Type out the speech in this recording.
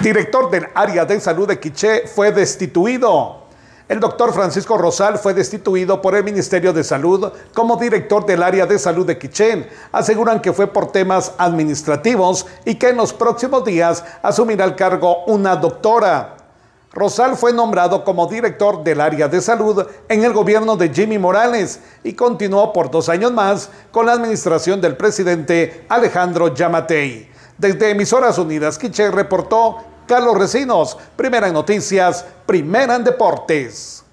Director del área de salud de Quiché fue destituido. El doctor Francisco Rosal fue destituido por el Ministerio de Salud como director del área de salud de Quiché. Aseguran que fue por temas administrativos y que en los próximos días asumirá el cargo una doctora. Rosal fue nombrado como director del área de salud en el gobierno de Jimmy Morales y continuó por dos años más con la administración del presidente Alejandro Yamatei. Desde Emisoras Unidas Quiche reportó Carlos Recinos, primera en noticias, primera en deportes.